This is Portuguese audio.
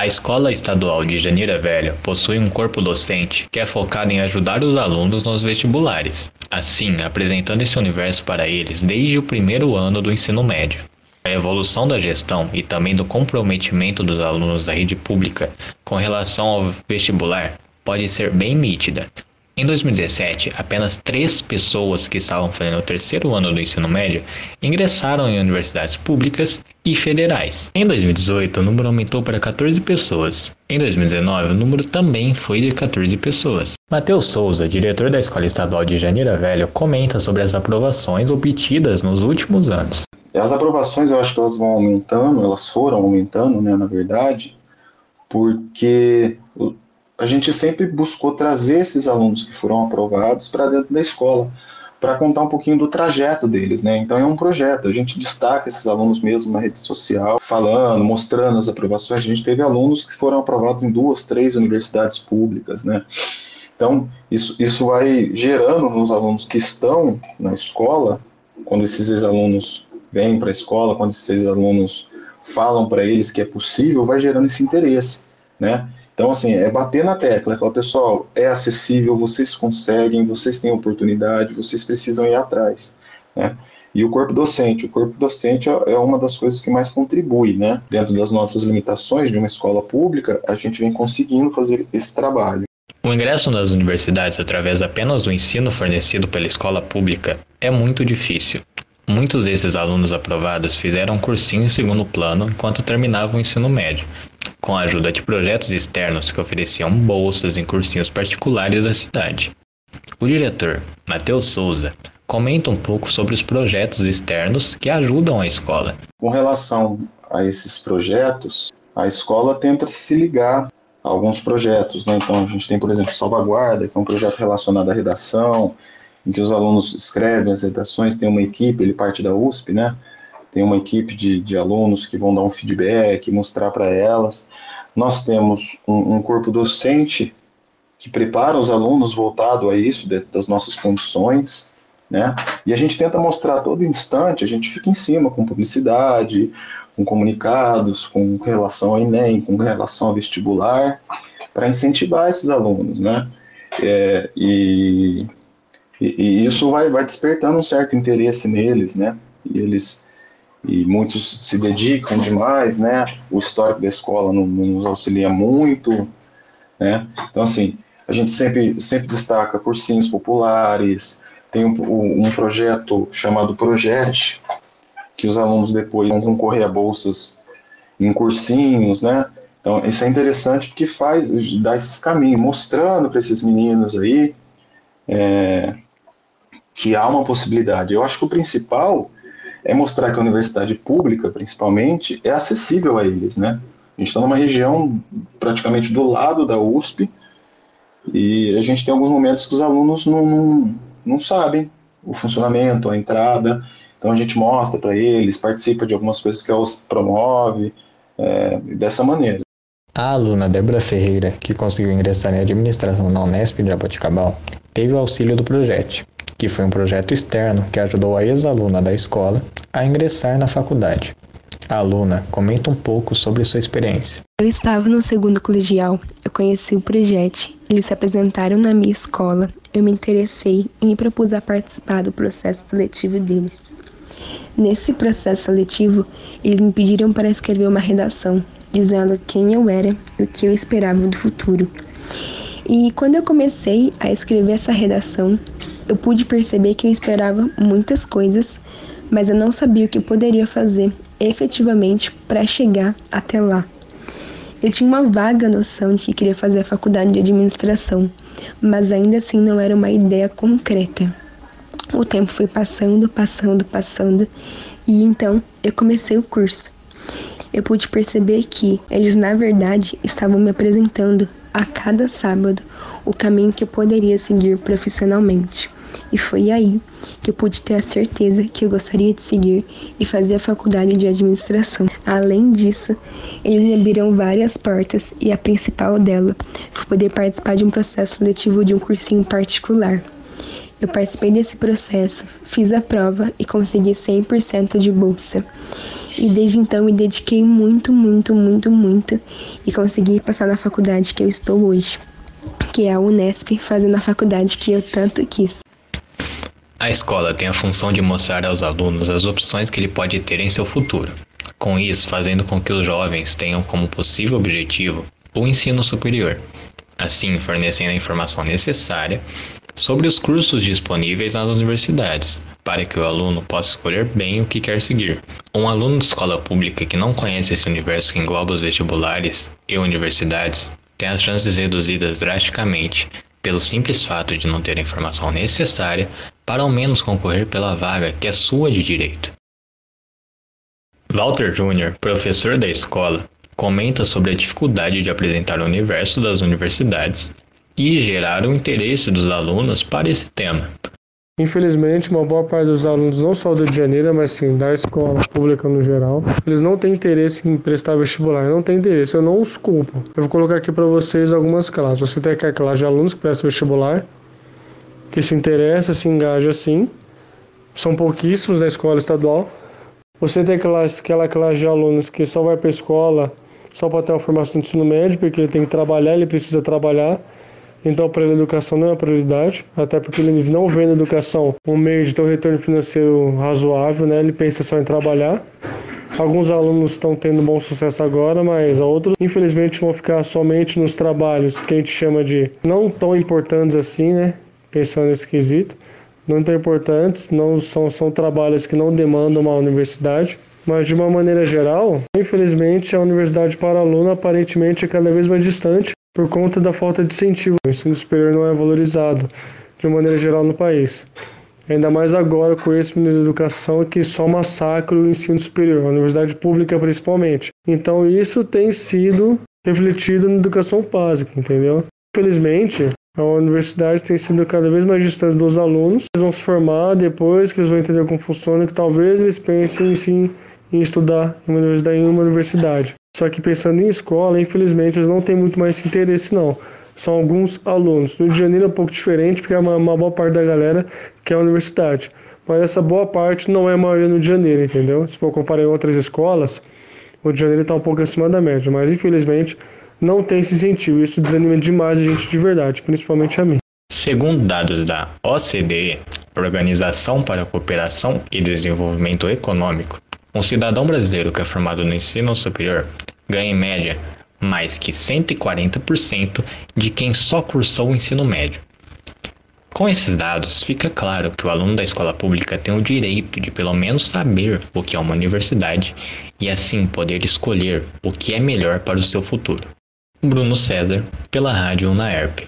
A Escola Estadual de Janeira Velha possui um corpo docente que é focado em ajudar os alunos nos vestibulares, assim apresentando esse universo para eles desde o primeiro ano do ensino médio. A evolução da gestão e também do comprometimento dos alunos da rede pública com relação ao vestibular pode ser bem nítida, em 2017, apenas três pessoas que estavam fazendo o terceiro ano do ensino médio ingressaram em universidades públicas e federais. Em 2018, o número aumentou para 14 pessoas. Em 2019, o número também foi de 14 pessoas. Matheus Souza, diretor da Escola Estadual de Janeiro Velho, comenta sobre as aprovações obtidas nos últimos anos. As aprovações eu acho que elas vão aumentando, elas foram aumentando, né, na verdade, porque a gente sempre buscou trazer esses alunos que foram aprovados para dentro da escola, para contar um pouquinho do trajeto deles, né? Então é um projeto, a gente destaca esses alunos mesmo na rede social, falando, mostrando as aprovações. A gente teve alunos que foram aprovados em duas, três universidades públicas, né? Então, isso, isso vai gerando nos alunos que estão na escola, quando esses ex-alunos vêm para a escola, quando esses ex-alunos falam para eles que é possível, vai gerando esse interesse, né? Então, assim, é bater na tecla, é falar, pessoal, é acessível, vocês conseguem, vocês têm oportunidade, vocês precisam ir atrás, né? E o corpo docente, o corpo docente é, é uma das coisas que mais contribui, né? Dentro das nossas limitações de uma escola pública, a gente vem conseguindo fazer esse trabalho. O ingresso nas universidades através apenas do ensino fornecido pela escola pública é muito difícil. Muitos desses alunos aprovados fizeram um cursinho em segundo plano enquanto terminavam o ensino médio, com a ajuda de projetos externos que ofereciam bolsas em cursinhos particulares da cidade. O diretor, Matheus Souza, comenta um pouco sobre os projetos externos que ajudam a escola. Com relação a esses projetos, a escola tenta se ligar a alguns projetos. Né? Então, a gente tem, por exemplo, Salvaguarda, que é um projeto relacionado à redação, em que os alunos escrevem as redações, tem uma equipe, ele parte da USP, né? Tem uma equipe de, de alunos que vão dar um feedback, mostrar para elas. Nós temos um, um, corpo docente que prepara os alunos voltado a isso, de, das nossas condições, né? E a gente tenta mostrar a todo instante, a gente fica em cima com publicidade, com comunicados, com relação ao Enem, com relação ao vestibular, para incentivar esses alunos, né? É, e, e, e, isso vai, vai despertando um certo interesse neles, né? E eles e muitos se dedicam demais, né? O histórico da escola não, não nos auxilia muito, né? Então, assim, a gente sempre, sempre destaca cursinhos populares, tem um, um projeto chamado Projet, que os alunos depois vão concorrer a bolsas em cursinhos, né? Então, isso é interessante porque faz, dá esses caminhos, mostrando para esses meninos aí é, que há uma possibilidade. Eu acho que o principal é mostrar que a universidade pública, principalmente, é acessível a eles, né? A gente está numa região praticamente do lado da USP e a gente tem alguns momentos que os alunos não, não, não sabem o funcionamento, a entrada, então a gente mostra para eles, participa de algumas coisas que a USP promove, é, dessa maneira. A aluna Débora Ferreira, que conseguiu ingressar em administração na Unesp de Jaboticabal, teve o auxílio do projeto, que foi um projeto externo que ajudou a ex-aluna da escola a ingressar na faculdade. A aluna comenta um pouco sobre sua experiência. Eu estava no segundo colegial, eu conheci o projeto, eles se apresentaram na minha escola, eu me interessei e me propus a participar do processo seletivo deles. Nesse processo seletivo, eles me pediram para escrever uma redação, dizendo quem eu era e o que eu esperava do futuro. E quando eu comecei a escrever essa redação, eu pude perceber que eu esperava muitas coisas, mas eu não sabia o que poderia fazer efetivamente para chegar até lá. Eu tinha uma vaga noção de que queria fazer a faculdade de administração, mas ainda assim não era uma ideia concreta. O tempo foi passando, passando, passando, e então eu comecei o curso. Eu pude perceber que eles, na verdade, estavam me apresentando a cada sábado o caminho que eu poderia seguir profissionalmente. E foi aí que eu pude ter a certeza que eu gostaria de seguir e fazer a faculdade de administração. Além disso, eles me abriram várias portas e a principal dela foi poder participar de um processo seletivo de um cursinho particular. Eu participei desse processo, fiz a prova e consegui 100% de bolsa. E desde então me dediquei muito, muito, muito, muito e consegui passar na faculdade que eu estou hoje, que é a Unesp, fazendo a faculdade que eu tanto quis. A escola tem a função de mostrar aos alunos as opções que ele pode ter em seu futuro. Com isso, fazendo com que os jovens tenham como possível objetivo o ensino superior, assim fornecendo a informação necessária sobre os cursos disponíveis nas universidades, para que o aluno possa escolher bem o que quer seguir. Um aluno de escola pública que não conhece esse universo que engloba os vestibulares e universidades tem as chances reduzidas drasticamente pelo simples fato de não ter a informação necessária para ao menos concorrer pela vaga que é sua de direito. Walter Jr., professor da escola, comenta sobre a dificuldade de apresentar o universo das universidades e gerar o interesse dos alunos para esse tema. Infelizmente, uma boa parte dos alunos, não só do Rio de Janeiro, mas sim da escola pública no geral, eles não têm interesse em prestar vestibular, não têm interesse, eu não os culpo. Eu vou colocar aqui para vocês algumas classes. Você tem aquela classe de alunos que prestam vestibular, que se interessa, se engaja sim, são pouquíssimos na escola estadual. Você tem aquela, aquela classe de alunos que só vai para a escola só para ter uma formação de ensino médio, porque ele tem que trabalhar, ele precisa trabalhar. Então, para ele, a educação não é uma prioridade, até porque ele não vê na educação um meio de ter um retorno financeiro razoável, né? ele pensa só em trabalhar. Alguns alunos estão tendo bom sucesso agora, mas outros, infelizmente, vão ficar somente nos trabalhos que a gente chama de não tão importantes assim, né? Pensando nesse quesito. Não tão importantes, não são, são trabalhos que não demandam uma universidade. Mas de uma maneira geral, infelizmente, a universidade para aluno aparentemente é cada vez mais distante por conta da falta de incentivo. O ensino superior não é valorizado de maneira geral no país. Ainda mais agora com esse ministro da Educação que só massacra o ensino superior, a universidade pública principalmente. Então isso tem sido refletido na educação básica, entendeu? Infelizmente, a universidade tem sido cada vez mais distante dos alunos. Eles vão se formar depois que eles vão entender como funciona, que talvez eles pensem sim em estudar em uma universidade. Em uma universidade. Só que pensando em escola, infelizmente, eles não têm muito mais interesse, não. São alguns alunos. No Rio de Janeiro é um pouco diferente, porque é uma, uma boa parte da galera que é a universidade. Mas essa boa parte não é a maioria no Rio de Janeiro, entendeu? Se for comparar em outras escolas, o Rio de Janeiro está um pouco acima da média. Mas, infelizmente, não tem esse incentivo. Isso desanima demais a gente de verdade, principalmente a mim. Segundo dados da OCDE, Organização para a Cooperação e Desenvolvimento Econômico, um cidadão brasileiro que é formado no ensino superior ganha em média mais que 140% de quem só cursou o ensino médio. Com esses dados, fica claro que o aluno da escola pública tem o direito de pelo menos saber o que é uma universidade e assim poder escolher o que é melhor para o seu futuro. Bruno César, pela Rádio Unaerp.